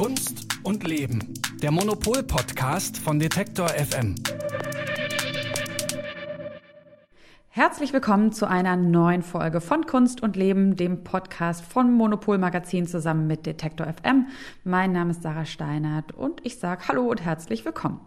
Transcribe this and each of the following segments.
Kunst und Leben. Der Monopol-Podcast von Detektor FM. Herzlich willkommen zu einer neuen Folge von Kunst und Leben, dem Podcast von Monopol Magazin zusammen mit Detektor FM. Mein Name ist Sarah Steinert und ich sage Hallo und herzlich willkommen.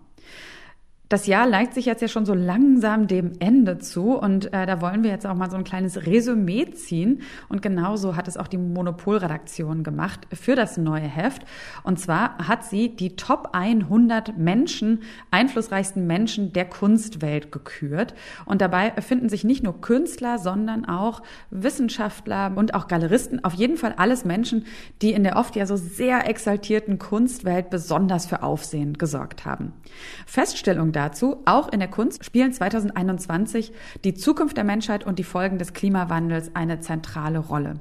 Das Jahr neigt sich jetzt ja schon so langsam dem Ende zu und äh, da wollen wir jetzt auch mal so ein kleines Resümee ziehen. Und genauso hat es auch die Monopolredaktion gemacht für das neue Heft. Und zwar hat sie die Top 100 Menschen, einflussreichsten Menschen der Kunstwelt gekürt. Und dabei finden sich nicht nur Künstler, sondern auch Wissenschaftler und auch Galeristen. Auf jeden Fall alles Menschen, die in der oft ja so sehr exaltierten Kunstwelt besonders für Aufsehen gesorgt haben. Feststellung dazu, auch in der Kunst spielen 2021 die Zukunft der Menschheit und die Folgen des Klimawandels eine zentrale Rolle.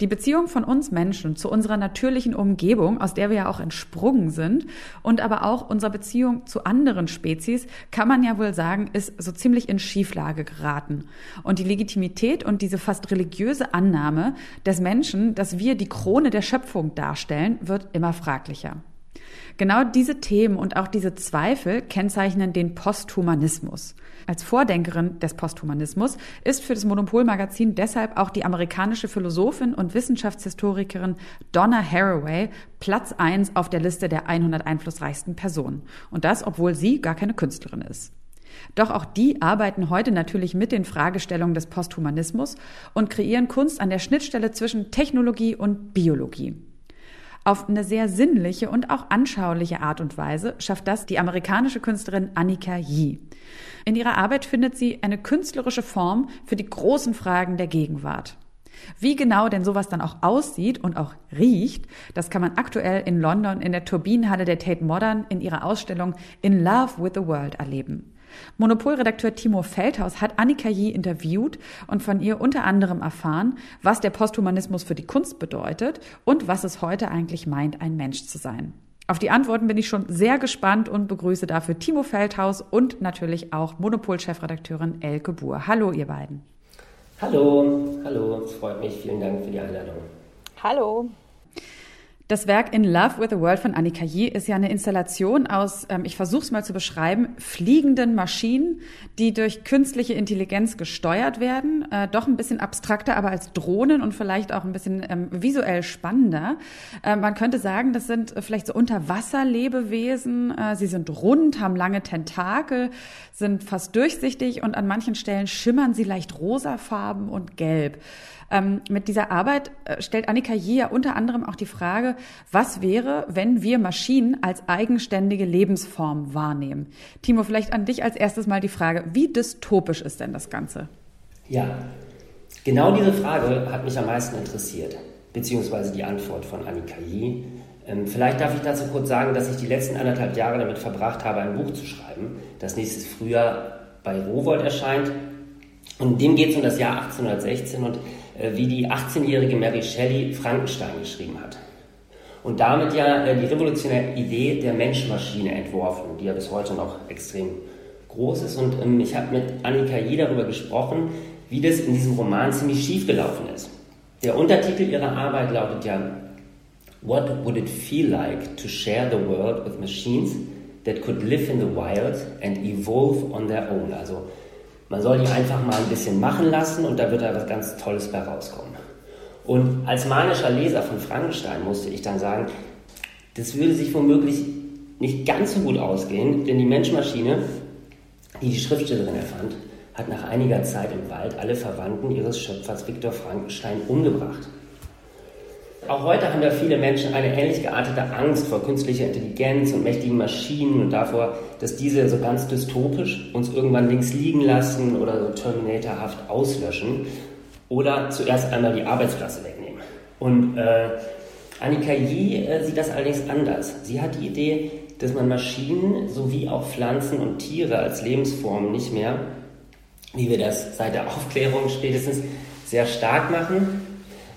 Die Beziehung von uns Menschen zu unserer natürlichen Umgebung, aus der wir ja auch entsprungen sind, und aber auch unserer Beziehung zu anderen Spezies, kann man ja wohl sagen, ist so ziemlich in Schieflage geraten. Und die Legitimität und diese fast religiöse Annahme des Menschen, dass wir die Krone der Schöpfung darstellen, wird immer fraglicher. Genau diese Themen und auch diese Zweifel kennzeichnen den Posthumanismus. Als Vordenkerin des Posthumanismus ist für das Monopolmagazin deshalb auch die amerikanische Philosophin und Wissenschaftshistorikerin Donna Haraway Platz eins auf der Liste der 100 einflussreichsten Personen. Und das, obwohl sie gar keine Künstlerin ist. Doch auch die arbeiten heute natürlich mit den Fragestellungen des Posthumanismus und kreieren Kunst an der Schnittstelle zwischen Technologie und Biologie. Auf eine sehr sinnliche und auch anschauliche Art und Weise schafft das die amerikanische Künstlerin Annika Yee. In ihrer Arbeit findet sie eine künstlerische Form für die großen Fragen der Gegenwart. Wie genau denn sowas dann auch aussieht und auch riecht, das kann man aktuell in London in der Turbinenhalle der Tate Modern in ihrer Ausstellung In Love with the World erleben. Monopolredakteur Timo Feldhaus hat Annika Yee interviewt und von ihr unter anderem erfahren, was der Posthumanismus für die Kunst bedeutet und was es heute eigentlich meint, ein Mensch zu sein. Auf die Antworten bin ich schon sehr gespannt und begrüße dafür Timo Feldhaus und natürlich auch Monopol-Chefredakteurin Elke Buhr. Hallo, ihr beiden. Hallo, hallo, es freut mich. Vielen Dank für die Einladung. Hallo. Das Werk In Love with the World von Annika Yee ist ja eine Installation aus, ähm, ich versuche es mal zu beschreiben, fliegenden Maschinen, die durch künstliche Intelligenz gesteuert werden. Äh, doch ein bisschen abstrakter, aber als Drohnen und vielleicht auch ein bisschen ähm, visuell spannender. Äh, man könnte sagen, das sind vielleicht so Unterwasserlebewesen. Äh, sie sind rund, haben lange Tentakel, sind fast durchsichtig und an manchen Stellen schimmern sie leicht rosafarben und gelb. Ähm, mit dieser Arbeit äh, stellt Annika ja unter anderem auch die Frage, was wäre, wenn wir Maschinen als eigenständige Lebensform wahrnehmen? Timo, vielleicht an dich als erstes mal die Frage, wie dystopisch ist denn das Ganze? Ja, genau diese Frage hat mich am meisten interessiert, beziehungsweise die Antwort von Annika Yee. Ähm, vielleicht darf ich dazu kurz sagen, dass ich die letzten anderthalb Jahre damit verbracht habe, ein Buch zu schreiben, das nächstes Frühjahr bei Rowold erscheint. Und in dem geht es um das Jahr 1816 und wie die 18-jährige Mary Shelley Frankenstein geschrieben hat. Und damit ja äh, die revolutionäre Idee der Menschmaschine entworfen, die ja bis heute noch extrem groß ist. Und ähm, ich habe mit Annika Yee darüber gesprochen, wie das in diesem Roman ziemlich schief gelaufen ist. Der Untertitel ihrer Arbeit lautet ja What would it feel like to share the world with machines that could live in the wild and evolve on their own? Also man soll die einfach mal ein bisschen machen lassen und da wird da was ganz Tolles bei rauskommen. Und als manischer Leser von Frankenstein musste ich dann sagen, das würde sich womöglich nicht ganz so gut ausgehen, denn die Menschmaschine, die die Schriftstellerin erfand, hat nach einiger Zeit im Wald alle Verwandten ihres Schöpfers Viktor Frankenstein umgebracht. Auch heute haben ja viele Menschen eine ähnlich geartete Angst vor künstlicher Intelligenz und mächtigen Maschinen und davor, dass diese so ganz dystopisch uns irgendwann links liegen lassen oder so Terminatorhaft auslöschen oder zuerst einmal die Arbeitsplätze wegnehmen. Und äh, Annika Yee äh, sieht das allerdings anders. Sie hat die Idee, dass man Maschinen sowie auch Pflanzen und Tiere als Lebensformen nicht mehr, wie wir das seit der Aufklärung spätestens sehr stark machen,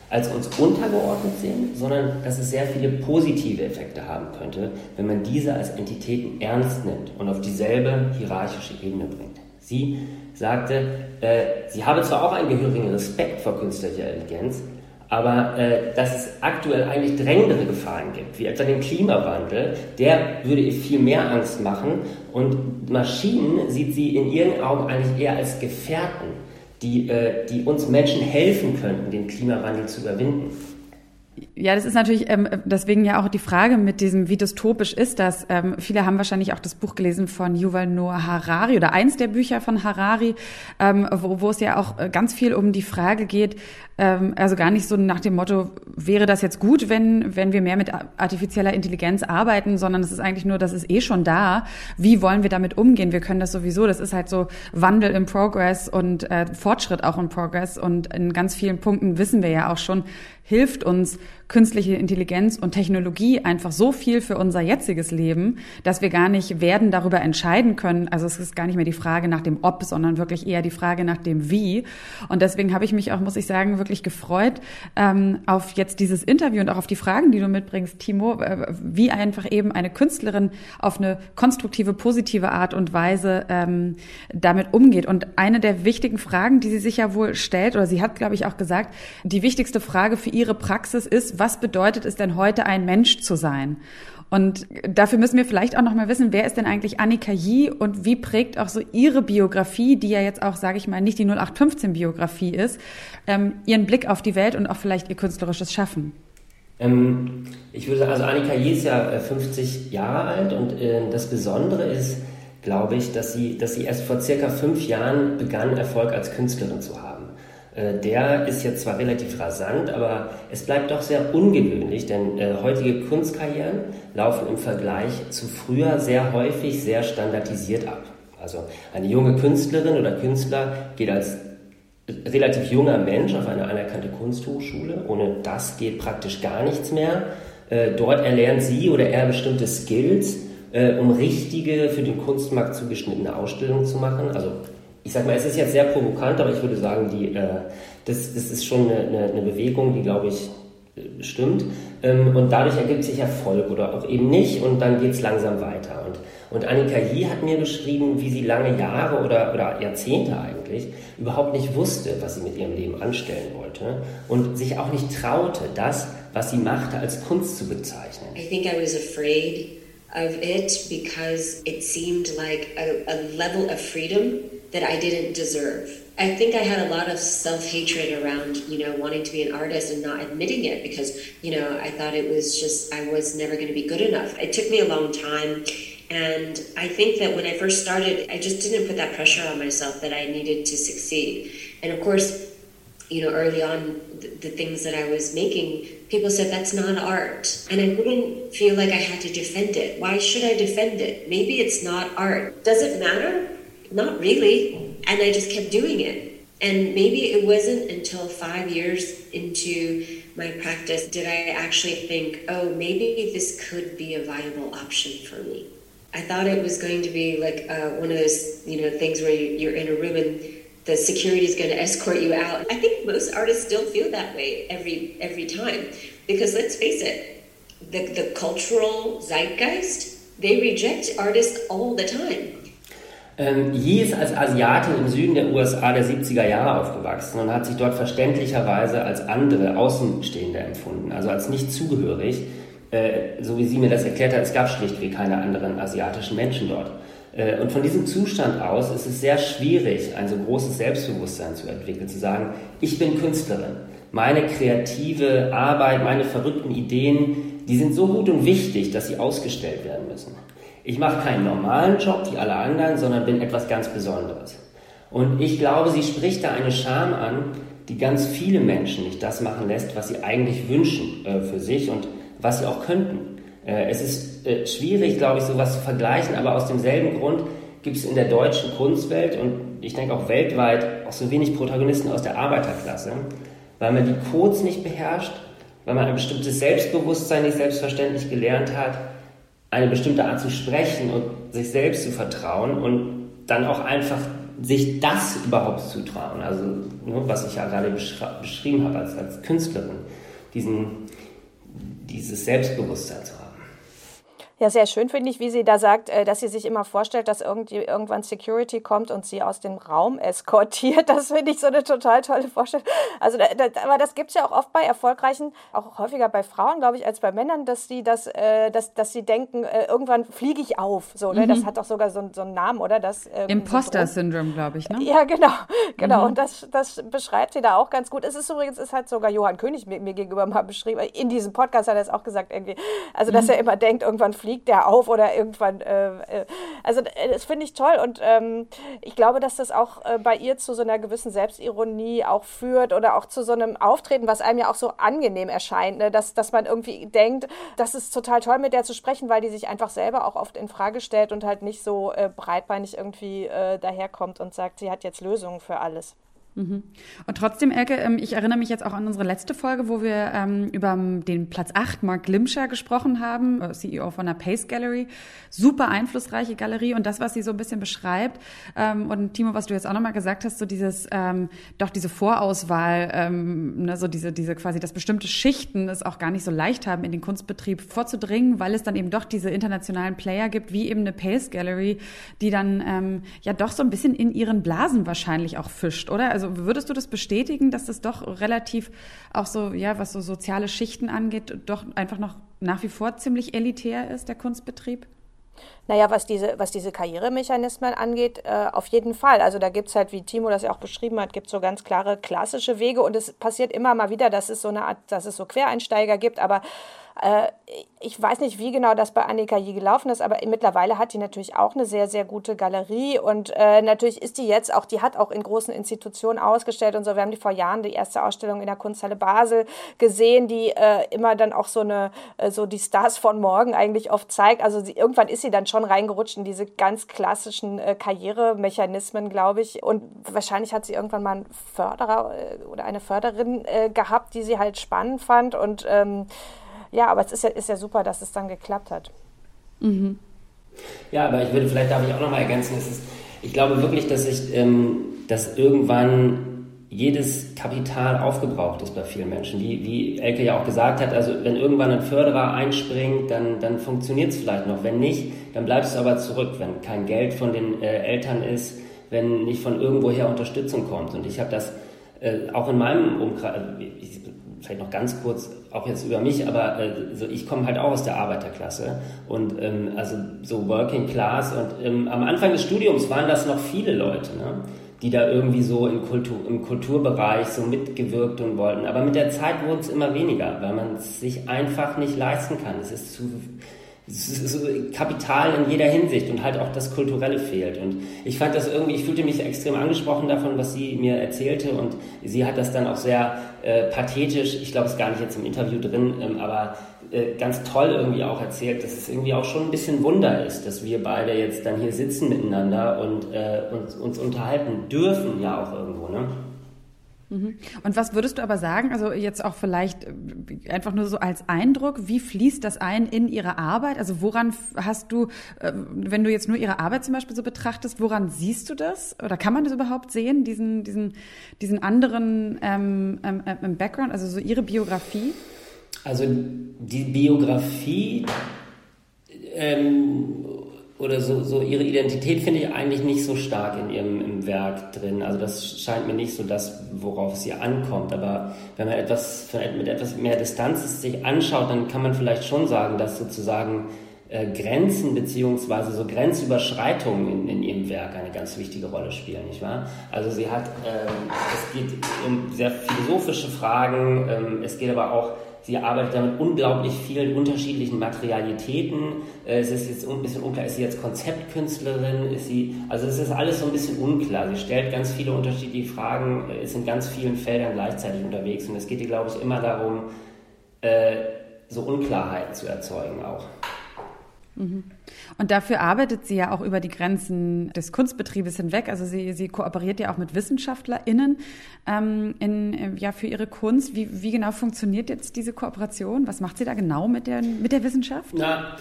als uns untergeordnet sehen, sondern dass es sehr viele positive Effekte haben könnte, wenn man diese als Entitäten ernst nimmt und auf dieselbe hierarchische Ebene bringt. Sie sagte, äh, sie habe zwar auch einen gehörigen Respekt vor künstlicher Intelligenz, Aber äh, dass es aktuell eigentlich drängendere Gefahren gibt, wie etwa den Klimawandel, der würde ihr viel mehr Angst machen. Und Maschinen sieht sie in ihren Augen eigentlich eher als Gefährten, die, äh, die uns Menschen helfen könnten, den Klimawandel zu überwinden. Ja, das ist natürlich ähm, deswegen ja auch die Frage mit diesem, wie dystopisch ist das? Ähm, viele haben wahrscheinlich auch das Buch gelesen von Yuval Noah Harari oder eins der Bücher von Harari, ähm, wo, wo es ja auch äh, ganz viel um die Frage geht, ähm, also gar nicht so nach dem Motto, wäre das jetzt gut, wenn, wenn wir mehr mit artifizieller Intelligenz arbeiten, sondern es ist eigentlich nur, das ist eh schon da. Wie wollen wir damit umgehen? Wir können das sowieso. Das ist halt so Wandel im Progress und äh, Fortschritt auch im Progress. Und in ganz vielen Punkten wissen wir ja auch schon, hilft uns künstliche Intelligenz und Technologie einfach so viel für unser jetziges Leben, dass wir gar nicht werden darüber entscheiden können. Also es ist gar nicht mehr die Frage nach dem Ob, sondern wirklich eher die Frage nach dem Wie. Und deswegen habe ich mich auch, muss ich sagen, wirklich gefreut ähm, auf jetzt dieses Interview und auch auf die Fragen, die du mitbringst, Timo, äh, wie einfach eben eine Künstlerin auf eine konstruktive, positive Art und Weise ähm, damit umgeht. Und eine der wichtigen Fragen, die sie sich ja wohl stellt, oder sie hat, glaube ich, auch gesagt, die wichtigste Frage für ihre Praxis ist, was bedeutet es denn heute, ein Mensch zu sein? Und dafür müssen wir vielleicht auch noch mal wissen, wer ist denn eigentlich Annika Yee und wie prägt auch so ihre Biografie, die ja jetzt auch, sage ich mal, nicht die 0815-Biografie ist, ähm, ihren Blick auf die Welt und auch vielleicht ihr künstlerisches Schaffen? Ähm, ich würde sagen, also Annika Yee ist ja 50 äh, Jahre alt und äh, das Besondere ist, glaube ich, dass sie, dass sie erst vor circa fünf Jahren begann, Erfolg als Künstlerin zu haben. Äh, der ist jetzt zwar relativ rasant, aber es bleibt doch sehr ungewöhnlich, denn äh, heutige Kunstkarrieren laufen im Vergleich zu früher sehr häufig sehr standardisiert ab. Also eine junge Künstlerin oder Künstler geht als relativ junger Mensch auf eine anerkannte Kunsthochschule. Ohne das geht praktisch gar nichts mehr. Äh, dort erlernt sie oder er bestimmte Skills, äh, um richtige, für den Kunstmarkt zugeschnittene Ausstellungen zu machen. Also ich sag mal, es ist jetzt sehr provokant, aber ich würde sagen, die, äh, das, das ist schon eine, eine, Bewegung, die, glaube ich, äh, stimmt. Ähm, und dadurch ergibt sich Erfolg oder auch eben nicht und dann geht es langsam weiter. Und, und Annika Yee hat mir beschrieben, wie sie lange Jahre oder, oder Jahrzehnte eigentlich überhaupt nicht wusste, was sie mit ihrem Leben anstellen wollte und sich auch nicht traute, das, was sie machte, als Kunst zu bezeichnen. I think I was afraid of it because it seemed like a, a level of freedom that I didn't deserve. I think I had a lot of self hatred around, you know, wanting to be an artist and not admitting it because, you know, I thought it was just, I was never going to be good enough. It took me a long time. And I think that when I first started, I just didn't put that pressure on myself that I needed to succeed. And of course, you know, early on, the, the things that I was making, people said that's not art. And I didn't feel like I had to defend it. Why should I defend it? Maybe it's not art. Does it matter? Not really. And I just kept doing it. And maybe it wasn't until five years into my practice did I actually think, oh, maybe this could be a viable option for me. I thought it was going to be like uh, one of those, you know, things where you're in a room and the security is going to escort you out. I think most artists still feel that way every every time because let's face it, the the cultural zeitgeist they reject artists all the time. Ähm, ist als Asiatin im Süden der USA der 70er Jahre aufgewachsen und hat sich dort verständlicherweise als andere Außenstehende empfunden, also als nicht zugehörig. Äh, so wie sie mir das erklärt hat, es gab schlichtweg keine anderen asiatischen Menschen dort. Äh, und von diesem Zustand aus ist es sehr schwierig, ein so großes Selbstbewusstsein zu entwickeln, zu sagen, ich bin Künstlerin. Meine kreative Arbeit, meine verrückten Ideen, die sind so gut und wichtig, dass sie ausgestellt werden müssen. Ich mache keinen normalen Job wie alle anderen, sondern bin etwas ganz Besonderes. Und ich glaube, sie spricht da eine Scham an, die ganz viele Menschen nicht das machen lässt, was sie eigentlich wünschen äh, für sich und was sie auch könnten. Äh, es ist äh, schwierig, glaube ich, sowas zu vergleichen, aber aus demselben Grund gibt es in der deutschen Kunstwelt und ich denke auch weltweit auch so wenig Protagonisten aus der Arbeiterklasse, weil man die Codes nicht beherrscht, weil man ein bestimmtes Selbstbewusstsein nicht selbstverständlich gelernt hat eine bestimmte Art zu sprechen und sich selbst zu vertrauen und dann auch einfach sich das überhaupt zu trauen. Also, ne, was ich ja gerade beschrieben habe als, als Künstlerin, diesen, dieses Selbstbewusstsein zu haben. Ja, sehr schön finde ich, wie sie da sagt, äh, dass sie sich immer vorstellt, dass irgendwie irgendwann Security kommt und sie aus dem Raum eskortiert. Das finde ich so eine total tolle Vorstellung. Also, aber das gibt es ja auch oft bei erfolgreichen, auch häufiger bei Frauen, glaube ich, als bei Männern, dass sie das, äh, dass, dass sie denken, äh, irgendwann fliege ich auf. So, ne? Mhm. Das hat doch sogar so, so einen Namen, oder? Das, ähm, Imposter-Syndrom, glaube ich, ne? Ja, genau. Genau. Mhm. Und das, das beschreibt sie da auch ganz gut. Es ist übrigens, es hat sogar Johann König mir, mir gegenüber mal beschrieben. In diesem Podcast hat er es auch gesagt, irgendwie. Also, dass mhm. er immer denkt, irgendwann fliegt fliegt der auf oder irgendwann. Äh, äh, also äh, das finde ich toll und ähm, ich glaube, dass das auch äh, bei ihr zu so einer gewissen Selbstironie auch führt oder auch zu so einem Auftreten, was einem ja auch so angenehm erscheint, ne? dass, dass man irgendwie denkt, das ist total toll, mit der zu sprechen, weil die sich einfach selber auch oft in Frage stellt und halt nicht so äh, breitbeinig irgendwie äh, daherkommt und sagt, sie hat jetzt Lösungen für alles. Mhm. Und trotzdem, Elke, ähm, ich erinnere mich jetzt auch an unsere letzte Folge, wo wir ähm, über den Platz 8, Mark Glimscher, gesprochen haben, äh, CEO von der Pace Gallery. Super einflussreiche Galerie und das, was sie so ein bisschen beschreibt. Ähm, und Timo, was du jetzt auch nochmal gesagt hast, so dieses, doch diese Vorauswahl, ne, so diese, diese quasi, dass bestimmte Schichten es auch gar nicht so leicht haben, in den Kunstbetrieb vorzudringen, weil es dann eben doch diese internationalen Player gibt, wie eben eine Pace Gallery, die dann ja doch so ein bisschen in ihren Blasen wahrscheinlich auch fischt, oder? Also also würdest du das bestätigen, dass das doch relativ auch so, ja, was so soziale Schichten angeht, doch einfach noch nach wie vor ziemlich elitär ist, der Kunstbetrieb? Naja, was diese, was diese Karrieremechanismen angeht, äh, auf jeden Fall. Also da gibt es halt, wie Timo das ja auch beschrieben hat, gibt so ganz klare klassische Wege und es passiert immer mal wieder, dass es so eine Art, dass es so Quereinsteiger gibt, aber ich weiß nicht, wie genau das bei Annika je gelaufen ist, aber mittlerweile hat die natürlich auch eine sehr, sehr gute Galerie und äh, natürlich ist die jetzt auch, die hat auch in großen Institutionen ausgestellt und so. Wir haben die vor Jahren die erste Ausstellung in der Kunsthalle Basel gesehen, die äh, immer dann auch so eine, äh, so die Stars von morgen eigentlich oft zeigt. Also sie, irgendwann ist sie dann schon reingerutscht in diese ganz klassischen äh, Karrieremechanismen, glaube ich. Und wahrscheinlich hat sie irgendwann mal einen Förderer äh, oder eine Förderin gehabt, die sie halt spannend fand und ähm, ja, aber es ist ja, ist ja super, dass es dann geklappt hat. Mhm. Ja, aber ich würde, vielleicht darf ich auch nochmal ergänzen, ist, ich glaube wirklich, dass ich, ähm, dass irgendwann jedes Kapital aufgebraucht ist bei vielen Menschen. Wie, wie Elke ja auch gesagt hat, also wenn irgendwann ein Förderer einspringt, dann, dann funktioniert es vielleicht noch. Wenn nicht, dann bleibst du aber zurück, wenn kein Geld von den äh, Eltern ist, wenn nicht von irgendwoher Unterstützung kommt. Und ich habe das äh, auch in meinem Umkreis, vielleicht noch ganz kurz, auch jetzt über mich, aber äh, so, ich komme halt auch aus der Arbeiterklasse und ähm, also so Working Class und ähm, am Anfang des Studiums waren das noch viele Leute, ne? die da irgendwie so im, Kultur, im Kulturbereich so mitgewirkt und wollten. Aber mit der Zeit wurden es immer weniger, weil man es sich einfach nicht leisten kann. Es ist zu Kapital in jeder Hinsicht und halt auch das Kulturelle fehlt. Und ich fand das irgendwie, ich fühlte mich extrem angesprochen davon, was sie mir erzählte und sie hat das dann auch sehr äh, pathetisch, ich glaube, es gar nicht jetzt im Interview drin, ähm, aber äh, ganz toll irgendwie auch erzählt, dass es irgendwie auch schon ein bisschen Wunder ist, dass wir beide jetzt dann hier sitzen miteinander und äh, uns, uns unterhalten dürfen, ja auch irgendwo. Ne? Mhm. Und was würdest du aber sagen, also jetzt auch vielleicht äh, einfach nur so als Eindruck, wie fließt das ein in ihre Arbeit? Also woran hast du, äh, wenn du jetzt nur ihre Arbeit zum Beispiel so betrachtest, woran siehst du das? Oder kann man das überhaupt sehen, diesen, diesen, diesen anderen ähm, ähm, ähm Background, also so ihre Biografie? Also die Biografie ähm, oder so, so ihre Identität finde ich eigentlich nicht so stark in ihrem im Werk drin. Also das scheint mir nicht so das, worauf es ihr ankommt. Aber wenn man etwas mit etwas mehr Distanz sich anschaut, dann kann man vielleicht schon sagen, dass sozusagen äh, Grenzen beziehungsweise so Grenzüberschreitungen in, in, ihrem Werk eine ganz wichtige Rolle spielen, nicht wahr? Also sie hat, ähm, es geht um sehr philosophische Fragen, ähm, es geht aber auch Sie arbeitet da mit unglaublich vielen unterschiedlichen Materialitäten. Äh, es ist jetzt ein bisschen unklar, ist sie jetzt Konzeptkünstlerin? Ist sie, also es ist alles so ein bisschen unklar. Sie stellt ganz viele unterschiedliche Fragen, äh, ist in ganz vielen Feldern gleichzeitig unterwegs. Und es geht ihr, glaube ich, immer darum, äh, so Unklarheiten zu erzeugen auch. Mhm. Und dafür arbeitet sie ja auch über die Grenzen des Kunstbetriebes hinweg. Also sie, sie kooperiert ja auch mit WissenschaftlerInnen ähm, in, äh, ja, für ihre Kunst. Wie, wie genau funktioniert jetzt diese Kooperation? Was macht sie da genau mit der, mit der Wissenschaft? Na,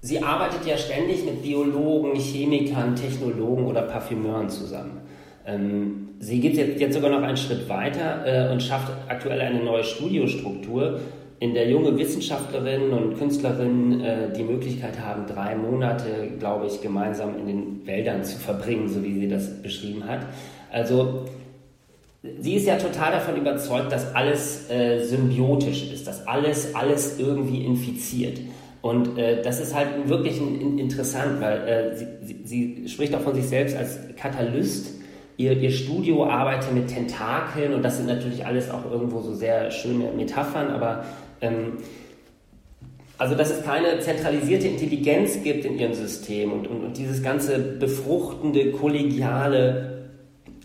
sie arbeitet ja ständig mit Biologen, Chemikern, Technologen oder Parfümeuren zusammen. Ähm, sie geht jetzt, jetzt sogar noch einen Schritt weiter äh, und schafft aktuell eine neue Studiostruktur, in der junge Wissenschaftlerinnen und Künstlerinnen äh, die Möglichkeit haben, drei Monate, glaube ich, gemeinsam in den Wäldern zu verbringen, so wie sie das beschrieben hat. Also sie ist ja total davon überzeugt, dass alles äh, symbiotisch ist, dass alles alles irgendwie infiziert. Und äh, das ist halt wirklich ein, interessant, weil äh, sie, sie, sie, spricht auch von sich selbst als Katalyst. Ihr, ihr Studio arbeitet mit Tentakeln und das sind natürlich alles auch irgendwo so sehr schöne Metaphern, aber ähm, also dass es keine zentralisierte Intelligenz gibt in ihrem System und, und, und dieses ganze befruchtende, kollegiale,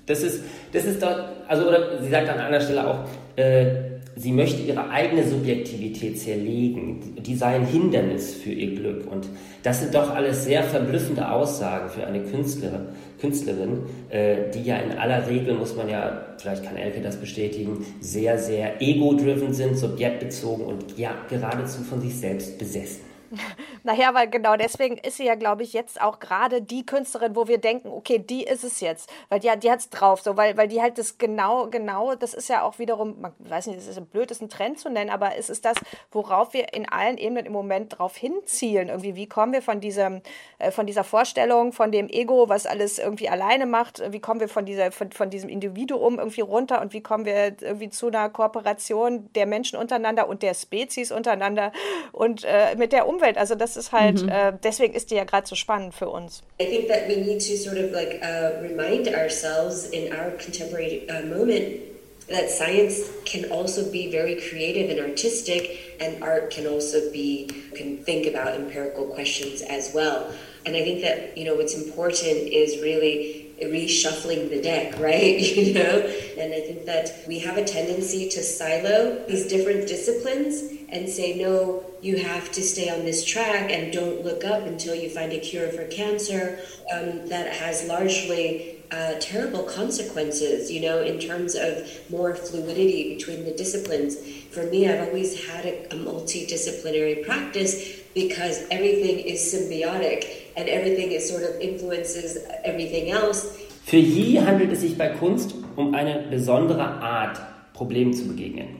das ist, das ist dort, also oder sie sagt an einer Stelle auch, äh, sie möchte ihre eigene Subjektivität zerlegen. Die sei ein Hindernis für ihr Glück. Und das sind doch alles sehr verblüffende Aussagen für eine Künstlerin, Künstlerin äh, die ja in aller Regel, muss man ja, vielleicht kann Elke das bestätigen, sehr, sehr ego-driven sind, subjektbezogen und ja, geradezu von sich selbst besessen. Naja, weil genau deswegen ist sie ja, glaube ich, jetzt auch gerade die Künstlerin, wo wir denken, okay, die ist es jetzt. Weil die, die hat es drauf, so, weil, weil die halt das genau, genau, das ist ja auch wiederum, man weiß nicht, es ist blöd, ist ein Trend zu nennen, aber es ist das, worauf wir in allen Ebenen im Moment drauf hinzielen. Irgendwie, wie kommen wir von diesem, äh, von dieser Vorstellung, von dem Ego, was alles irgendwie alleine macht, wie kommen wir von dieser, von, von diesem Individuum irgendwie runter und wie kommen wir irgendwie zu einer Kooperation der Menschen untereinander und der Spezies untereinander und äh, mit der Umwelt Umwelt. Also das ist halt, mhm. äh, deswegen ist die ja gerade so spannend für uns. I think that we need to sort of like uh, remind ourselves in our contemporary uh, moment that science can also be very creative and artistic and art can also be can think about empirical questions as well and i think that you know what's important is really reshuffling the deck, right? You know? And I think that we have a tendency to silo these different disciplines and say, no, you have to stay on this track and don't look up until you find a cure for cancer. Um, that has largely uh, terrible consequences, you know, in terms of more fluidity between the disciplines. For me, I've always had a, a multidisciplinary practice because everything is symbiotic and everything is sort of influences everything else. Für Yi handelt es sich bei Kunst um eine besondere Art, Problemen zu begegnen.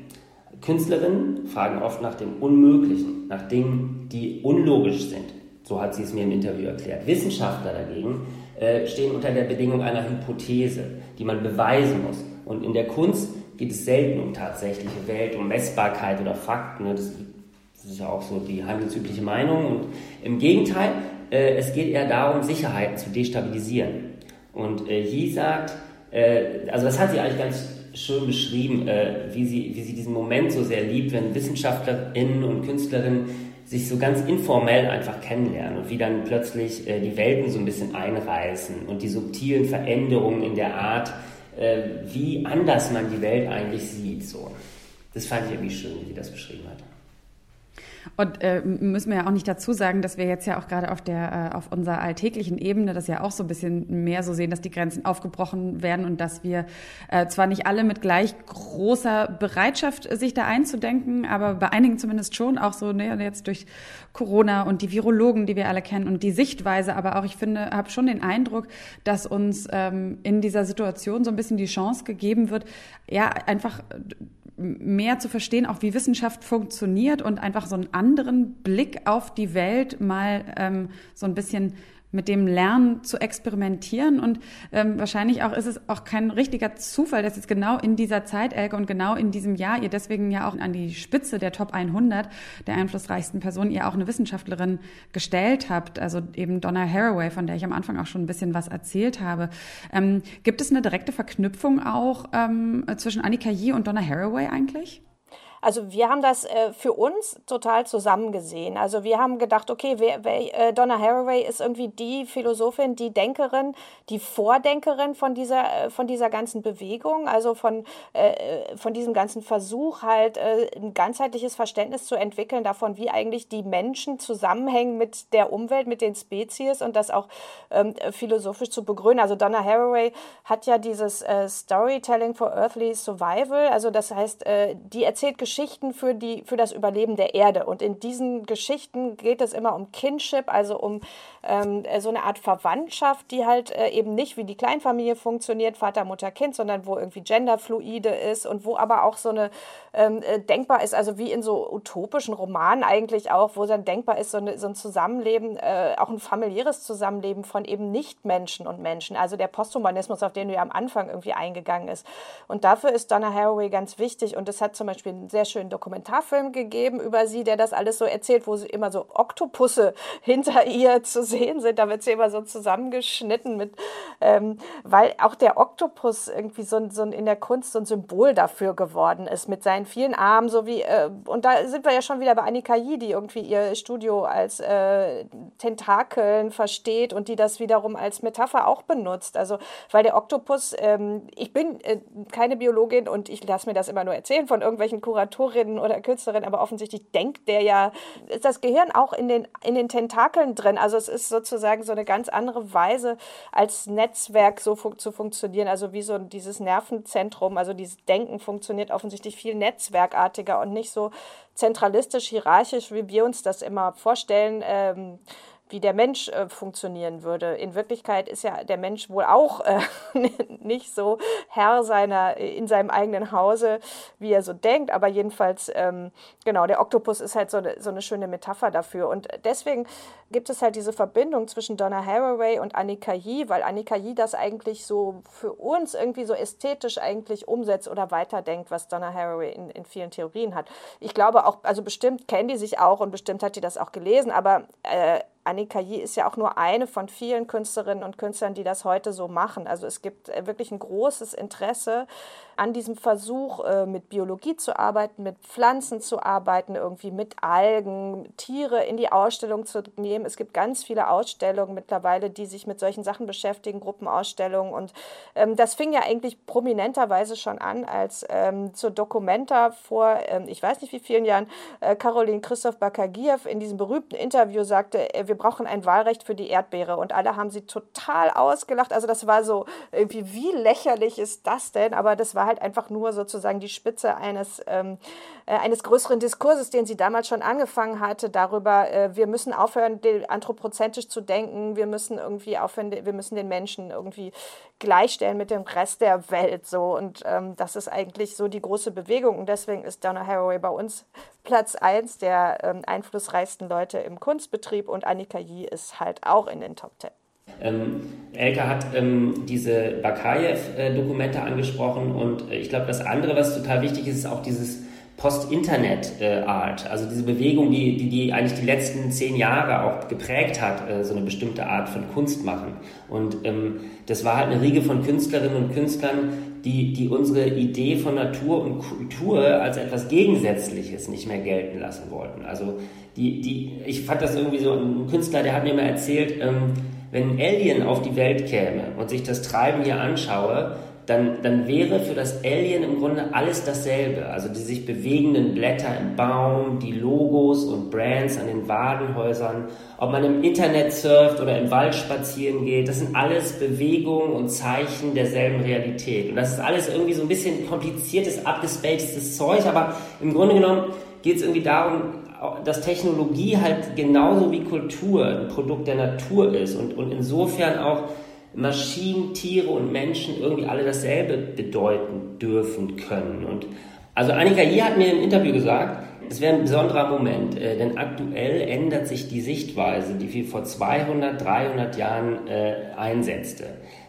Künstlerinnen fragen oft nach dem Unmöglichen, nach Dingen, die unlogisch sind. So hat sie es mir im Interview erklärt. Wissenschaftler dagegen äh, stehen unter der Bedingung einer Hypothese, die man beweisen muss. Und in der Kunst geht es selten um tatsächliche Welt, um Messbarkeit oder Fakten. Das ist ja auch so die handelsübliche Meinung. Und im Gegenteil, äh, es geht eher darum, Sicherheiten zu destabilisieren. Und äh, Yi sagt, äh, also das hat sie eigentlich ganz schön beschrieben, äh, wie, sie, wie sie diesen Moment so sehr liebt, wenn Wissenschaftlerinnen und Künstlerinnen sich so ganz informell einfach kennenlernen und wie dann plötzlich äh, die Welten so ein bisschen einreißen und die subtilen Veränderungen in der Art, äh, wie anders man die Welt eigentlich sieht. So. Das fand ich irgendwie schön, wie sie das beschrieben hat. Und äh, müssen wir ja auch nicht dazu sagen, dass wir jetzt ja auch gerade auf der äh, auf unserer alltäglichen Ebene das ja auch so ein bisschen mehr so sehen, dass die Grenzen aufgebrochen werden und dass wir äh, zwar nicht alle mit gleich großer Bereitschaft sich da einzudenken, aber bei einigen zumindest schon auch so ne, jetzt durch Corona und die Virologen, die wir alle kennen und die Sichtweise, aber auch ich finde, habe schon den Eindruck, dass uns ähm, in dieser Situation so ein bisschen die Chance gegeben wird, ja einfach mehr zu verstehen, auch wie Wissenschaft funktioniert und einfach so einen anderen Blick auf die Welt mal ähm, so ein bisschen mit dem Lernen zu experimentieren. Und ähm, wahrscheinlich auch ist es auch kein richtiger Zufall, dass jetzt genau in dieser Zeit, Elke, und genau in diesem Jahr ihr deswegen ja auch an die Spitze der Top 100 der einflussreichsten Personen ihr auch eine Wissenschaftlerin gestellt habt, also eben Donna Haraway, von der ich am Anfang auch schon ein bisschen was erzählt habe. Ähm, gibt es eine direkte Verknüpfung auch ähm, zwischen Annika Yee und Donna Haraway eigentlich? Also wir haben das äh, für uns total zusammen gesehen. Also wir haben gedacht, okay, wer, wer, äh, Donna Haraway ist irgendwie die Philosophin, die Denkerin, die Vordenkerin von dieser, äh, von dieser ganzen Bewegung, also von, äh, äh, von diesem ganzen Versuch halt äh, ein ganzheitliches Verständnis zu entwickeln davon, wie eigentlich die Menschen zusammenhängen mit der Umwelt, mit den Spezies und das auch ähm, philosophisch zu begründen. Also Donna Haraway hat ja dieses Storytelling for Earthly Survival, also das heißt, die erzählt Geschichten für, die, für das Überleben der Erde. Und in diesen Geschichten geht es immer um Kinship, also um ähm, so eine Art Verwandtschaft, die halt äh, eben nicht wie die Kleinfamilie funktioniert, Vater, Mutter, Kind, sondern wo irgendwie genderfluide ist und wo aber auch so eine ähm, äh, denkbar ist, also wie in so utopischen Romanen eigentlich auch, wo dann denkbar ist, so, eine, so ein Zusammenleben, äh, auch ein familiäres Zusammenleben von eben Nicht-Menschen und Menschen. Also der Posthumanismus, auf den du ja am Anfang irgendwie eingegangen ist. Und dafür ist Donna Haraway ganz wichtig. Und es hat zum Beispiel einen sehr schönen Dokumentarfilm gegeben über sie, der das alles so erzählt, wo sie immer so Oktopusse hinter ihr zu sehen sind. Da wird sie immer so zusammengeschnitten mit, ähm, weil auch der Oktopus irgendwie so, so in der Kunst so ein Symbol dafür geworden ist, mit seinen vielen Armen, so wie, äh, und da sind wir ja schon wieder bei Annika Yi, die irgendwie ihr Studio als äh, Tentakeln versteht und die das wiederum als Metapher auch benutzt. Also, weil der Oktopus, ähm, ich bin äh, keine Biologin und ich lasse mir das immer nur erzählen von irgendwelchen Kuratorinnen oder Künstlerinnen, aber offensichtlich denkt der ja, ist das Gehirn auch in den, in den Tentakeln drin. Also es ist sozusagen so eine ganz andere Weise, als Netzwerk so fun zu funktionieren. Also wie so dieses Nervenzentrum, also dieses Denken funktioniert offensichtlich viel netzwerkartiger und nicht so zentralistisch, hierarchisch, wie wir uns das immer vorstellen. Ähm, wie der Mensch äh, funktionieren würde. In Wirklichkeit ist ja der Mensch wohl auch äh, nicht so Herr seiner in seinem eigenen Hause, wie er so denkt. Aber jedenfalls, ähm, genau, der Oktopus ist halt so eine, so eine schöne Metapher dafür. Und deswegen gibt es halt diese Verbindung zwischen Donna Haraway und Annika Yee, weil Annika Yee das eigentlich so für uns irgendwie so ästhetisch eigentlich umsetzt oder weiterdenkt, was Donna Haraway in, in vielen Theorien hat. Ich glaube auch, also bestimmt kennen die sich auch und bestimmt hat die das auch gelesen, aber äh, Annika Yee ist ja auch nur eine von vielen Künstlerinnen und Künstlern, die das heute so machen. Also es gibt äh, wirklich ein großes Interesse an diesem Versuch, äh, mit Biologie zu arbeiten, mit Pflanzen zu arbeiten, irgendwie mit Algen, Tiere in die Ausstellung zu nehmen. Es gibt ganz viele Ausstellungen mittlerweile, die sich mit solchen Sachen beschäftigen, Gruppenausstellungen. Und ähm, das fing ja eigentlich prominenterweise schon an, als ähm, zur Documenta vor, ähm, ich weiß nicht wie vielen Jahren, äh, Caroline Christoph Bakagiev in diesem berühmten Interview sagte, äh, wir brauchen ein Wahlrecht für die Erdbeere. Und alle haben sie total ausgelacht. Also das war so irgendwie, wie lächerlich ist das denn? Aber das war halt einfach nur sozusagen die Spitze eines, ähm, äh, eines größeren Diskurses, den sie damals schon angefangen hatte, darüber, äh, wir müssen aufhören, anthropozentisch zu denken, wir müssen irgendwie aufhören, wir müssen den Menschen irgendwie gleichstellen mit dem Rest der Welt. So. Und ähm, das ist eigentlich so die große Bewegung. Und deswegen ist Donna Haraway bei uns Platz 1 der ähm, einflussreichsten Leute im Kunstbetrieb und Annika Yee ist halt auch in den Top 10. Ähm, Elke hat ähm, diese Bakayev-Dokumente angesprochen und äh, ich glaube, das andere, was total wichtig ist, ist auch dieses Post-Internet-Art, also diese Bewegung, die, die, die eigentlich die letzten zehn Jahre auch geprägt hat, äh, so eine bestimmte Art von Kunst machen. Und ähm, das war halt eine Riege von Künstlerinnen und Künstlern, die, die unsere Idee von Natur und Kultur als etwas Gegensätzliches nicht mehr gelten lassen wollten. Also die, die, ich fand das irgendwie so, ein Künstler, der hat mir mal erzählt, ähm, wenn ein Alien auf die Welt käme und sich das Treiben hier anschaue, dann, dann wäre für das Alien im Grunde alles dasselbe. Also die sich bewegenden Blätter im Baum, die Logos und Brands an den Wadenhäusern, ob man im Internet surft oder im Wald spazieren geht, das sind alles Bewegungen und Zeichen derselben Realität. Und das ist alles irgendwie so ein bisschen kompliziertes, abgespacedes Zeug, aber im Grunde genommen geht es irgendwie darum, dass Technologie halt genauso wie Kultur ein Produkt der Natur ist und, und insofern auch Maschinen, Tiere und Menschen irgendwie alle dasselbe bedeuten dürfen können. Und also Annika J. hat mir im Interview gesagt, es wäre ein besonderer Moment, äh, denn aktuell ändert sich die Sichtweise, die wir vor 200, 300 Jahren äh, einsetzte.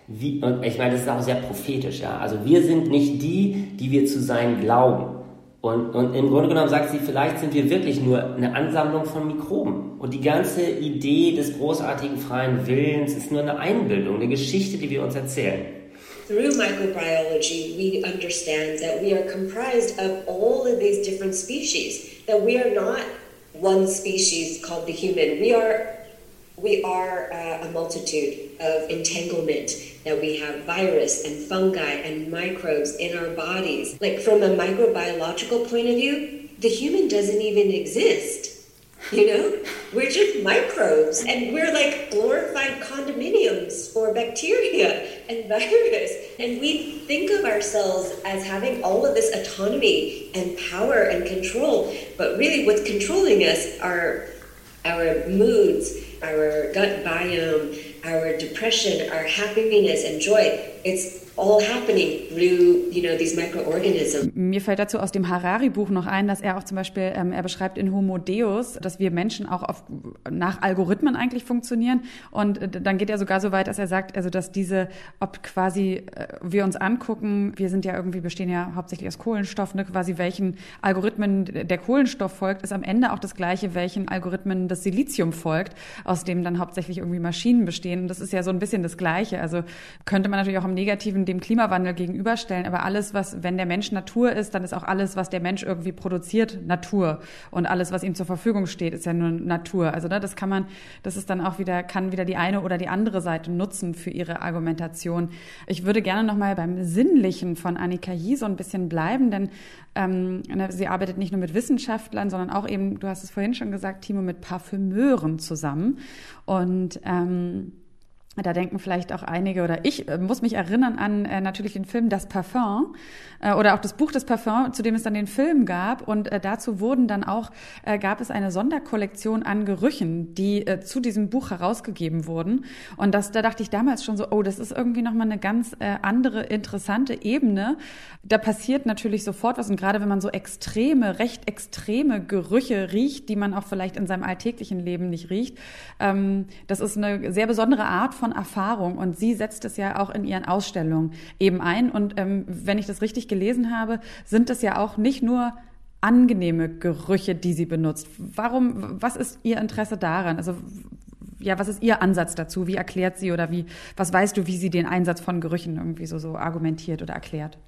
Wie, und ich meine, das ist auch sehr prophetisch, ja. Also wir sind nicht die, die wir zu sein glauben. Und, und im Grunde genommen sagt sie, vielleicht sind wir wirklich nur eine Ansammlung von Mikroben. Und die ganze Idee des großartigen freien Willens ist nur eine Einbildung, eine Geschichte, die wir uns erzählen. Through microbiology, we understand that we are comprised of all of these different species, that we are not one species called the human. We are, we are uh, a multitude of entanglement that we have virus and fungi and microbes in our bodies. Like from a microbiological point of view, the human doesn't even exist. You know, we're just microbes and we're like glorified condominiums for bacteria and virus. And we think of ourselves as having all of this autonomy and power and control. But really, what's controlling us are our moods, our gut biome, our depression, our happiness and joy. It's all happening through, you know, these microorganisms. Mir fällt dazu aus dem Harari-Buch noch ein, dass er auch zum Beispiel, ähm, er beschreibt in Homo Deus, dass wir Menschen auch auf, nach Algorithmen eigentlich funktionieren. Und äh, dann geht er sogar so weit, dass er sagt, also dass diese, ob quasi äh, wir uns angucken, wir sind ja irgendwie, bestehen ja hauptsächlich aus Kohlenstoff, ne, quasi welchen Algorithmen der Kohlenstoff folgt, ist am Ende auch das gleiche, welchen Algorithmen das Silizium folgt, aus dem dann hauptsächlich irgendwie Maschinen bestehen. Und das ist ja so ein bisschen das Gleiche. Also könnte man natürlich auch im Negativen dem Klimawandel gegenüberstellen. Aber alles, was, wenn der Mensch Natur ist, dann ist auch alles, was der Mensch irgendwie produziert, Natur. Und alles, was ihm zur Verfügung steht, ist ja nur Natur. Also ne, das kann man, das ist dann auch wieder, kann wieder die eine oder die andere Seite nutzen für ihre Argumentation. Ich würde gerne nochmal beim Sinnlichen von Annika Yee so ein bisschen bleiben, denn ähm, ne, sie arbeitet nicht nur mit Wissenschaftlern, sondern auch eben, du hast es vorhin schon gesagt, Timo, mit Parfümeuren zusammen. Und ähm, da denken vielleicht auch einige oder ich äh, muss mich erinnern an äh, natürlich den Film Das Parfum äh, oder auch das Buch Das Parfum, zu dem es dann den Film gab. Und äh, dazu wurden dann auch äh, gab es eine Sonderkollektion an Gerüchen, die zu diesem Buch herausgegeben wurden. Und das da dachte ich damals schon so, oh, das ist irgendwie noch mal eine ganz andere interessante Ebene. Da passiert natürlich sofort was. Und gerade wenn man so extreme, recht extreme Gerüche riecht, die man auch vielleicht in seinem alltäglichen Leben nicht riecht, ähm, das ist eine sehr besondere Art von von Erfahrung und sie setzt es ja auch in ihren Ausstellungen eben ein. Und ähm, wenn ich das richtig gelesen habe, sind es ja auch nicht nur angenehme Gerüche, die sie benutzt. Warum, was ist ihr Interesse daran? Also ja, was ist Ihr Ansatz dazu? Wie erklärt sie oder wie, was weißt du, wie sie den Einsatz von Gerüchen irgendwie so, so argumentiert oder erklärt?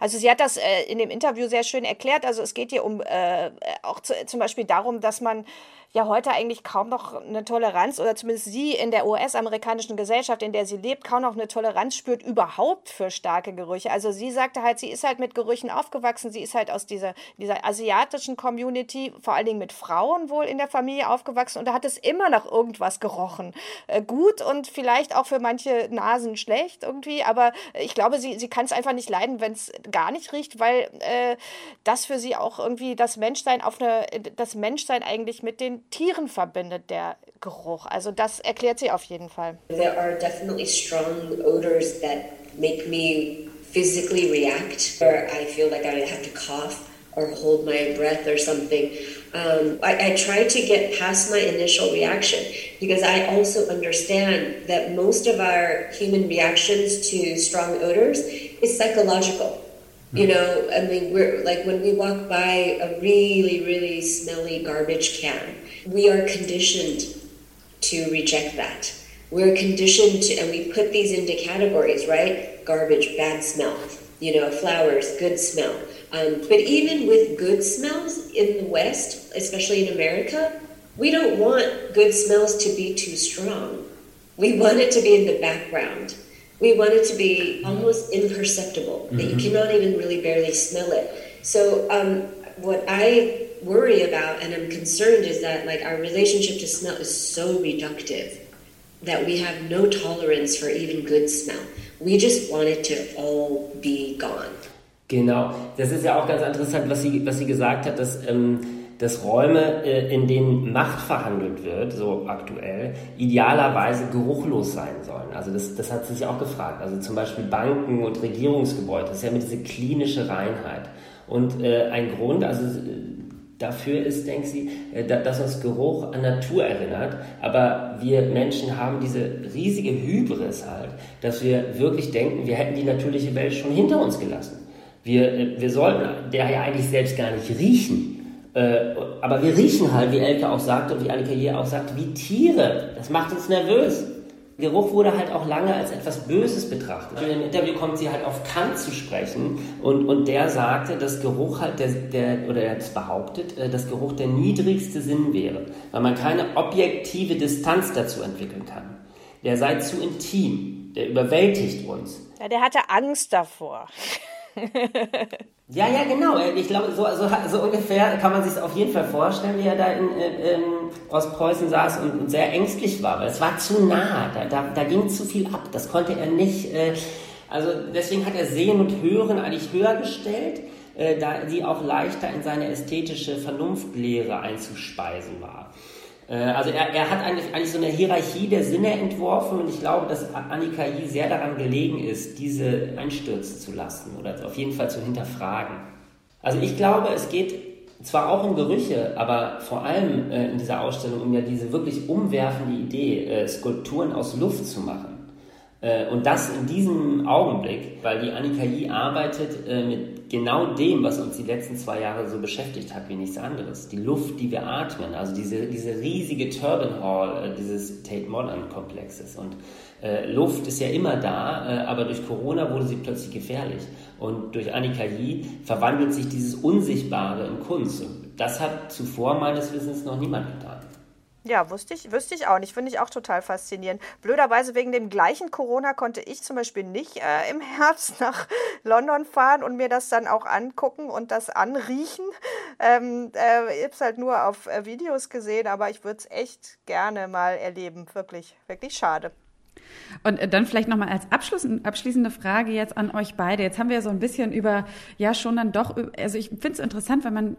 Also sie hat das äh, in dem Interview sehr schön erklärt. Also es geht hier um äh, auch zu, zum Beispiel darum, dass man ja heute eigentlich kaum noch eine Toleranz oder zumindest sie in der US-amerikanischen Gesellschaft, in der sie lebt, kaum noch eine Toleranz spürt überhaupt für starke Gerüche. Also sie sagte halt, sie ist halt mit Gerüchen aufgewachsen, sie ist halt aus dieser, dieser asiatischen Community, vor allen Dingen mit Frauen wohl in der Familie aufgewachsen und da hat es immer noch irgendwas gerochen. Äh, gut und vielleicht auch für manche Nasen schlecht irgendwie, aber ich glaube, sie, sie kann es einfach nicht leiden, wenn es gar nicht riecht, weil äh, das für sie auch irgendwie das Menschsein auf eine, das Menschsein eigentlich mit den Tieren verbindet der Geruch. Also das erklärt sie auf jeden Fall. There are definitely strong odors that make me physically react, where I feel like I have to cough or hold my breath or something. Um, I, I try to get past my initial reaction because I also understand that most of our human reactions to strong odors is psychological. You know, I mean, we're like when we walk by a really, really smelly garbage can, we are conditioned to reject that. We're conditioned to, and we put these into categories, right? Garbage, bad smell, you know, flowers, good smell. Um, but even with good smells in the West, especially in America, we don't want good smells to be too strong. We want it to be in the background. We want it to be almost imperceptible, mm-hmm. that you mm-hmm. cannot even really barely smell it. So, um, what I worry about and I'm concerned is that like our relationship to smell is so reductive that we have no tolerance for even good smell. We just want it to all be gone. Genau, das ist ja auch ganz interessant, was sie, was sie gesagt hat, dass, ähm, dass Räume, äh, in denen Macht verhandelt wird, so aktuell, idealerweise geruchlos sein sollen. Also das, das hat sie sich auch gefragt. Also zum Beispiel Banken und Regierungsgebäude, das ist ja mit diese klinische Reinheit. Und äh, ein Grund, also dafür ist, denkt sie, äh, dass uns Geruch an Natur erinnert. Aber wir Menschen haben diese riesige Hybris halt, dass wir wirklich denken, wir hätten die natürliche Welt schon hinter uns gelassen. Wir, äh, wir sollten der ja eigentlich selbst gar nicht riechen. Äh, aber wir riechen halt, wie Elke auch sagte und wie Annika hier auch sagte, wie Tiere. Das macht uns nervös. Geruch wurde halt auch lange als etwas Böses betrachtet. In dem Interview kommt sie halt auf Kant zu sprechen und, und der sagte, dass Geruch halt der, der oder er hat behauptet, äh, dass Geruch der niedrigste Sinn wäre, weil man keine objektive Distanz dazu entwickeln kann. Der sei zu intim, der überwältigt uns. Ja, der hatte Angst davor. ja, ja, genau. Ich glaube, so, so, so ungefähr kann man sich auf jeden Fall vorstellen, wie er da in, in Ostpreußen saß und, und, sehr ängstlich war, weil es war zu nah, da, da, da ging zu viel ab, das konnte er nicht. Äh, also deswegen hat er Sehen und Hören eigentlich höher gestellt, äh, da sie auch leichter in seine ästhetische Vernunftlehre einzuspeisen war. Äh, also er, er hat eigentlich, eigentlich so eine Hierarchie der Sinne entworfen und ich glaube, dass Annika Yi sehr daran gelegen ist, diese einstürzen zu lassen oder auf jeden Fall zu hinterfragen. Also ich glaube, es geht zwar auch um Gerüche, aber vor allem äh, in dieser Ausstellung um ja diese wirklich umwerfende Idee, äh, Skulpturen aus Luft zu machen. Äh, und das in diesem Augenblick, weil die Annika Yi arbeitet äh, mit genau dem, was uns die letzten zwei Jahre so beschäftigt hat, wie nichts anderes. Die Luft, die wir atmen, also diese, diese riesige Turban Hall äh, dieses Tate Modern Komplexes. Und äh, Luft ist ja immer da, äh, aber durch Corona wurde sie plötzlich gefährlich. Und durch Annika Yi verwandelt sich dieses Unsichtbare in Kunst. Und das hat zuvor meines Wissens noch niemand getan. Ja, wusste ich, wüsste ich auch nicht. Finde ich auch total faszinierend. Blöderweise wegen dem gleichen Corona konnte ich zum Beispiel nicht äh, im Herbst nach London fahren und mir das dann auch angucken und das anriechen. Ähm, äh, ich habe es halt nur auf äh, Videos gesehen, aber ich würde es echt gerne mal erleben. Wirklich, wirklich schade. Und äh, dann vielleicht nochmal als abschließende Frage jetzt an euch beide. Jetzt haben wir so ein bisschen über, ja schon dann doch, also ich finde es interessant, wenn man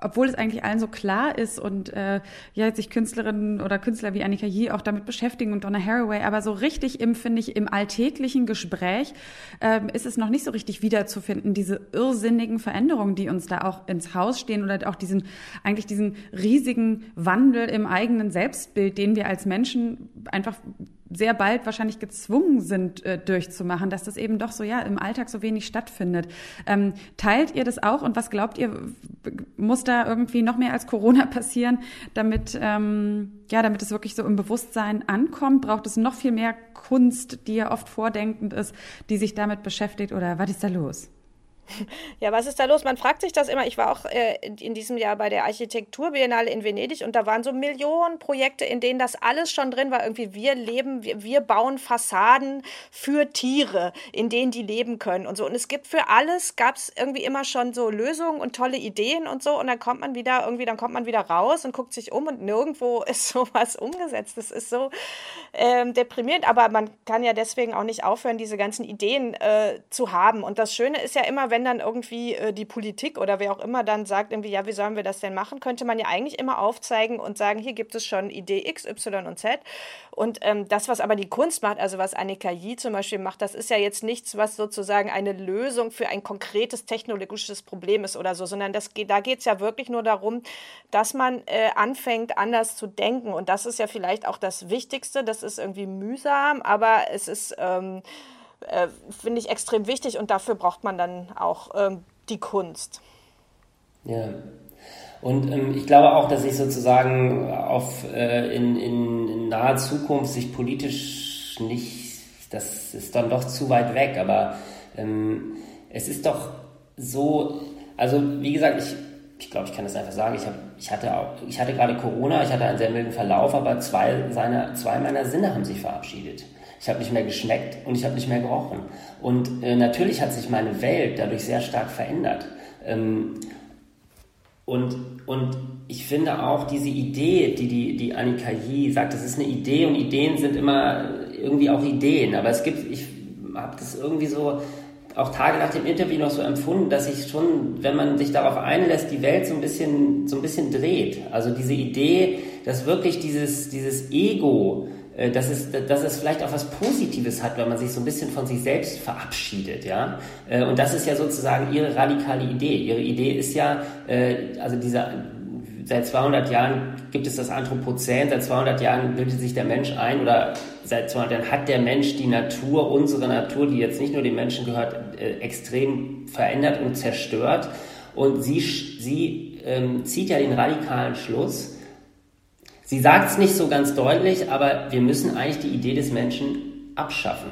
obwohl es eigentlich allen so klar ist und äh, ja sich Künstlerinnen oder Künstler wie Annika Yee auch damit beschäftigen und Donna Haraway, aber so richtig im finde ich im alltäglichen Gespräch ähm, ist es noch nicht so richtig wiederzufinden diese irrsinnigen Veränderungen, die uns da auch ins Haus stehen oder auch diesen eigentlich diesen riesigen Wandel im eigenen Selbstbild, den wir als Menschen einfach sehr bald wahrscheinlich gezwungen sind äh, durchzumachen, dass das eben doch so ja im Alltag so wenig stattfindet. Ähm, teilt ihr das auch und was glaubt ihr, muss da irgendwie noch mehr als Corona passieren, damit ähm, ja, damit es wirklich so im Bewusstsein ankommt? Braucht es noch viel mehr Kunst, die ja oft vordenkend ist, die sich damit beschäftigt oder was ist da los? Ja, was ist da los? Man fragt sich das immer. Ich war auch äh, in diesem Jahr bei der Architekturbiennale in Venedig und da waren so Millionen Projekte, in denen das alles schon drin war. Irgendwie wir leben, wir, wir bauen Fassaden für Tiere, in denen die leben können und so. Und es gibt für alles, gab es irgendwie immer schon so Lösungen und tolle Ideen und so. Und dann kommt man wieder irgendwie, dann kommt man wieder raus und guckt sich um und nirgendwo ist sowas umgesetzt. Das ist so ähm, deprimierend. Aber man kann ja deswegen auch nicht aufhören, diese ganzen Ideen äh, zu haben. Und das Schöne ist ja immer, wenn wenn dann irgendwie äh, die Politik oder wer auch immer dann sagt, irgendwie, ja, wie sollen wir das denn machen, könnte man ja eigentlich immer aufzeigen und sagen, hier gibt es schon Idee X, Y und Z. Und ähm, das, was aber die Kunst macht, also was Annika Yi zum Beispiel macht, das ist ja jetzt nichts, was sozusagen eine Lösung für ein konkretes technologisches Problem ist oder so, sondern das da geht es ja wirklich nur darum, dass man äh, anfängt, anders zu denken. Und das ist ja vielleicht auch das Wichtigste. Das ist irgendwie mühsam, aber es ist. Ähm, äh, finde ich extrem wichtig und dafür braucht man dann auch ähm, die Kunst. Ja. Und ähm, ich glaube auch, dass sich sozusagen auf, äh, in, in, in naher Zukunft sich politisch nicht, das ist dann doch zu weit weg, aber ähm, es ist doch so, also wie gesagt, ich, ich glaube, ich kann das einfach sagen, ich, hab, ich, hatte, hatte gerade Corona, ich hatte einen sehr milden Verlauf, aber zwei, seiner, zwei meiner Sinne haben sich verabschiedet. Ich habe nicht mehr geschmeckt und ich habe nicht mehr gerochen. Und äh, natürlich hat sich meine Welt dadurch sehr stark verändert. Ähm, und, und ich finde auch diese Idee, die, die, die Annika Yi sagt, das ist eine Idee und Ideen sind immer irgendwie auch Ideen. Aber es gibt, ich habe das irgendwie so auch Tage nach dem Interview noch so empfunden, dass sich schon, wenn man sich darauf einlässt, die Welt so ein bisschen, so ein bisschen dreht. Also diese Idee, dass wirklich dieses, dieses Ego, äh, dass es, dass es vielleicht auch was Positives hat, wenn man sich so ein bisschen von sich selbst verabschiedet, ja. Äh, und das ist ja sozusagen ihre radikale Idee. Ihre Idee ist ja, äh, also dieser, seit 200 Jahren gibt es das Anthropozän, seit 200 Jahren bildet sich der Mensch ein oder seit 200 Jahren hat der Mensch die Natur, unsere Natur, die jetzt nicht nur den Menschen gehört, extrem verändert und zerstört. Und sie, sie ähm, zieht ja den radikalen Schluss, Sie sagt es nicht so ganz deutlich, aber wir müssen eigentlich die Idee des Menschen abschaffen.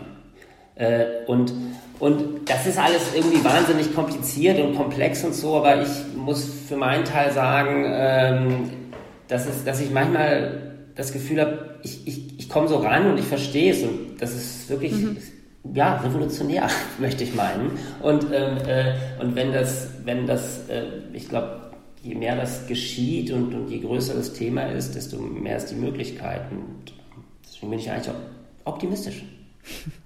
Äh, und, und das ist alles irgendwie wahnsinnig kompliziert und komplex und so, aber ich muss für meinen Teil sagen, ähm, dass, es, dass ich manchmal das Gefühl habe, ich, ich, ich komme so ran und ich verstehe es und das ist wirklich, mhm. ja, revolutionär, möchte ich meinen. Und, ähm, äh, und wenn das, wenn das, äh, ich glaube, je mehr das geschieht und, und je größer das Thema ist, desto mehr ist die Möglichkeit. Und deswegen bin ich eigentlich optimistisch.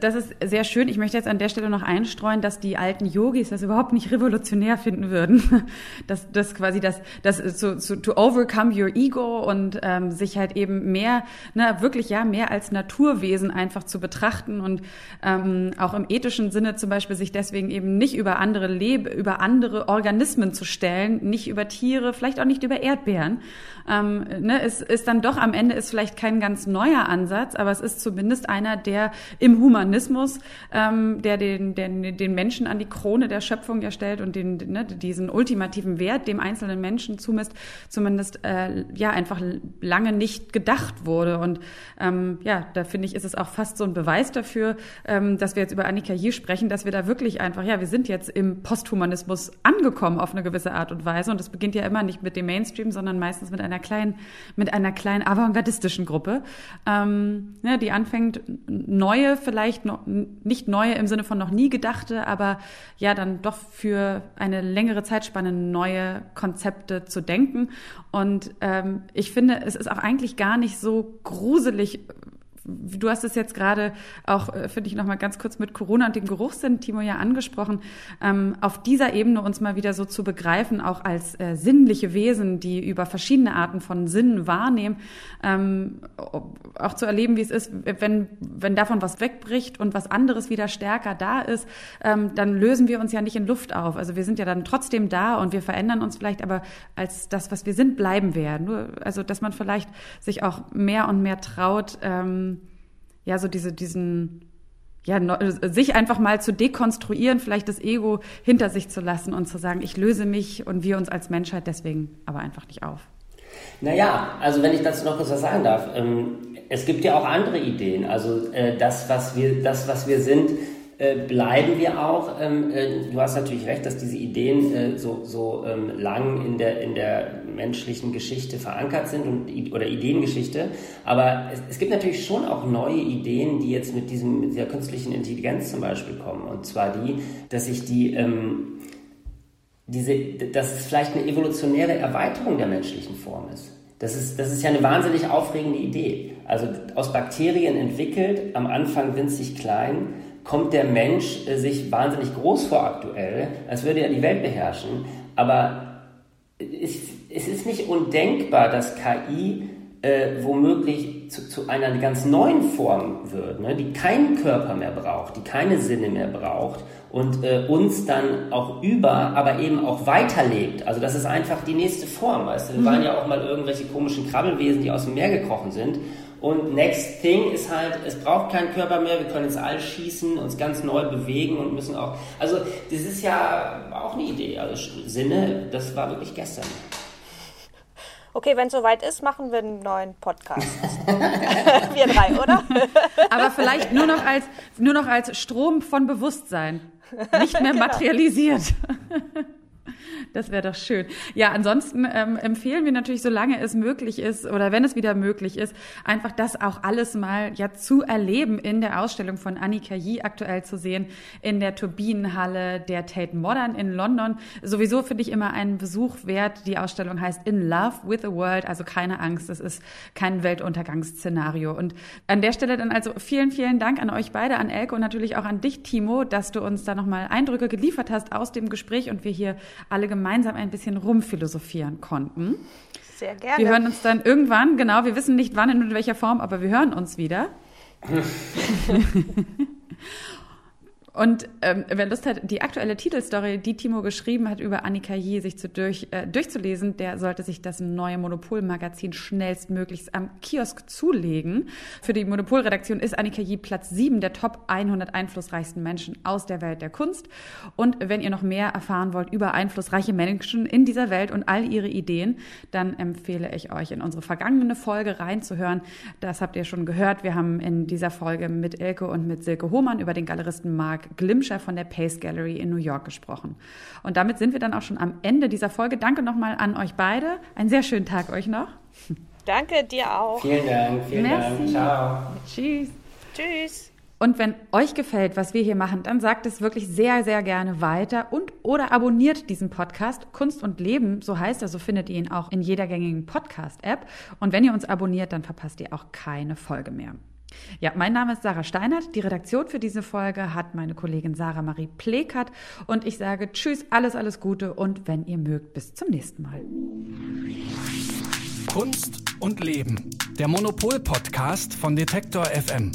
Das ist sehr schön. Ich möchte jetzt an der Stelle noch einstreuen, dass die alten Yogis das überhaupt nicht revolutionär finden würden. Das, das quasi das, das so, so to overcome your ego und ähm, sich halt eben mehr, ne, wirklich ja mehr als Naturwesen einfach zu betrachten und ähm, auch im ethischen Sinne zum Beispiel sich deswegen eben nicht über andere Lebe, über andere Organismen zu stellen, nicht über Tiere, vielleicht auch nicht über Erdbeeren. Ähm, ne, es ist dann doch am Ende ist vielleicht kein ganz neuer Ansatz, aber es ist zumindest einer, der im im Humanismus, ähm, der den, den, den Menschen an die Krone der Schöpfung ja stellt und den, ne, diesen ultimativen Wert dem einzelnen Menschen zumisst, zumindest äh, ja einfach lange nicht gedacht wurde. Und ähm, ja, da finde ich, ist es auch fast so ein Beweis dafür, ähm, dass wir jetzt über Annika hier sprechen, dass wir da wirklich einfach, ja, wir sind jetzt im Posthumanismus angekommen auf eine gewisse Art und Weise. Und das beginnt ja immer nicht mit dem Mainstream, sondern meistens mit einer kleinen, mit einer kleinen avantgardistischen Gruppe, ähm, ja, die anfängt, neue vielleicht noch nicht neue im Sinne von noch nie gedachte, aber ja dann doch für eine längere Zeitspanne neue Konzepte zu denken. Und ähm, ich finde, es ist auch eigentlich gar nicht so gruselig, du hast es jetzt gerade auch, äh, finde ich, noch mal ganz kurz mit Corona und dem Geruchssinn, Timo, ja angesprochen, ähm, auf dieser Ebene uns mal wieder so zu begreifen, auch als äh, sinnliche Wesen, die über verschiedene Arten von Sinnen wahrnehmen, ähm, auch zu erleben, wie es ist, wenn, wenn davon was wegbricht und was anderes wieder stärker da ist, ähm, dann lösen wir uns ja nicht in Luft auf. Also wir sind ja dann trotzdem da und wir verändern uns vielleicht, aber als das, was wir sind, bleiben wir. Nur, also, dass man vielleicht sich auch mehr und mehr traut, ähm, ja, so diese, diesen, ja, sich einfach mal zu dekonstruieren, vielleicht das Ego hinter sich zu lassen und zu sagen, ich löse mich und wir uns als Menschheit deswegen aber einfach nicht auf. Naja, also wenn ich dazu noch kurz was sagen darf, ähm, es gibt ja auch andere Ideen. Also äh, das, was wir, das, was wir sind, äh, bleiben wir auch. Ähm, äh, du hast natürlich recht, dass diese Ideen so, so ähm, lang in der, in der menschlichen Geschichte verankert sind und, oder Ideengeschichte. Aber es, es, gibt natürlich schon auch neue Ideen, die jetzt mit, diesem, mit dieser künstlichen Intelligenz zum Beispiel kommen. Und zwar die, dass sich die, ähm, diese, dass es vielleicht eine evolutionäre Erweiterung der menschlichen Form ist. Das ist, das ist ja eine wahnsinnig aufregende Idee. Also aus Bakterien entwickelt, am Anfang winzig klein, kommt der Mensch äh, sich wahnsinnig groß vor aktuell, als würde er die Welt beherrschen. Aber es, es ist nicht undenkbar, dass KI äh, womöglich zu, zu, einer ganz neuen Form wird, ne, die keinen Körper mehr braucht, die keine Sinne mehr braucht und äh, uns dann auch über, aber eben auch weiterlebt. Also das ist einfach die nächste Form. Weißt du? Wir waren mhm. ja auch mal irgendwelche komischen Krabbelwesen, die aus dem Meer gekrochen sind. Und next thing ist halt, es braucht keinen Körper mehr, wir können ins All schießen, uns ganz neu bewegen und müssen auch. Also das ist ja auch eine Idee. Also Sinne, das war wirklich gestern. Okay, wenn es soweit ist, machen wir einen neuen Podcast. wir drei, oder? Aber vielleicht nur noch als, nur noch als Strom von Bewusstsein. Nicht mehr genau. materialisiert. Das wäre doch schön. Ja, ansonsten ähm, empfehlen wir natürlich, solange es möglich ist oder wenn es wieder möglich ist, einfach das auch alles mal ja zu erleben in der Ausstellung von Annika Yee aktuell zu sehen, in der Turbinenhalle der Tate Modern in London. Sowieso finde ich immer einen Besuch wert. Die Ausstellung heißt In Love with the World, also keine Angst, es ist kein Weltuntergangsszenario. Und an der Stelle dann also vielen, vielen Dank an euch beide, an Elke und natürlich auch an dich, Timo, dass du uns da nochmal Eindrücke geliefert hast aus dem Gespräch und wir hier alle gemeinsam ein bisschen rumphilosophieren konnten. Sehr gerne. Wir hören uns dann irgendwann, genau, wir wissen nicht wann und in welcher Form, aber wir hören uns wieder. Und ähm, wer Lust hat, die aktuelle Titelstory, die Timo geschrieben hat, über Annika Yee sich zu durch, äh, durchzulesen, der sollte sich das neue Monopol-Magazin schnellstmöglichst am Kiosk zulegen. Für die Monopol-Redaktion ist Annika Yee Platz 7 der Top 100 einflussreichsten Menschen aus der Welt der Kunst. Und wenn ihr noch mehr erfahren wollt über einflussreiche Menschen in dieser Welt und all ihre Ideen, dann empfehle ich euch in unsere vergangene Folge reinzuhören. Das habt ihr schon gehört. Wir haben in dieser Folge mit Elke und mit Silke Hohmann über den Galeristen Mark Mark Glimscher von der Pace Gallery in New York gesprochen. Und damit sind wir dann auch schon am Ende dieser Folge. Danke nochmal an euch beide. Einen sehr schönen Tag euch noch. Danke dir auch. Vielen Dank. Vielen Merci. Dank. Ciao. Tschüss. Tschüss. Und wenn euch gefällt, was wir hier machen, dann sagt es wirklich sehr, sehr gerne weiter und oder abonniert diesen Podcast. Kunst und Leben, so heißt er, so findet ihr ihn auch in jeder gängigen Podcast-App. Und wenn ihr uns abonniert, dann verpasst ihr auch keine Folge mehr. Ja, mein Name ist Sarah Steinert. Die Redaktion für diese Folge hat meine Kollegin Sarah Marie Plekert. Und ich sage Tschüss, alles, alles Gute und wenn ihr mögt, bis zum nächsten Mal. Kunst und Leben. Der Monopol-Podcast von Detektor FM.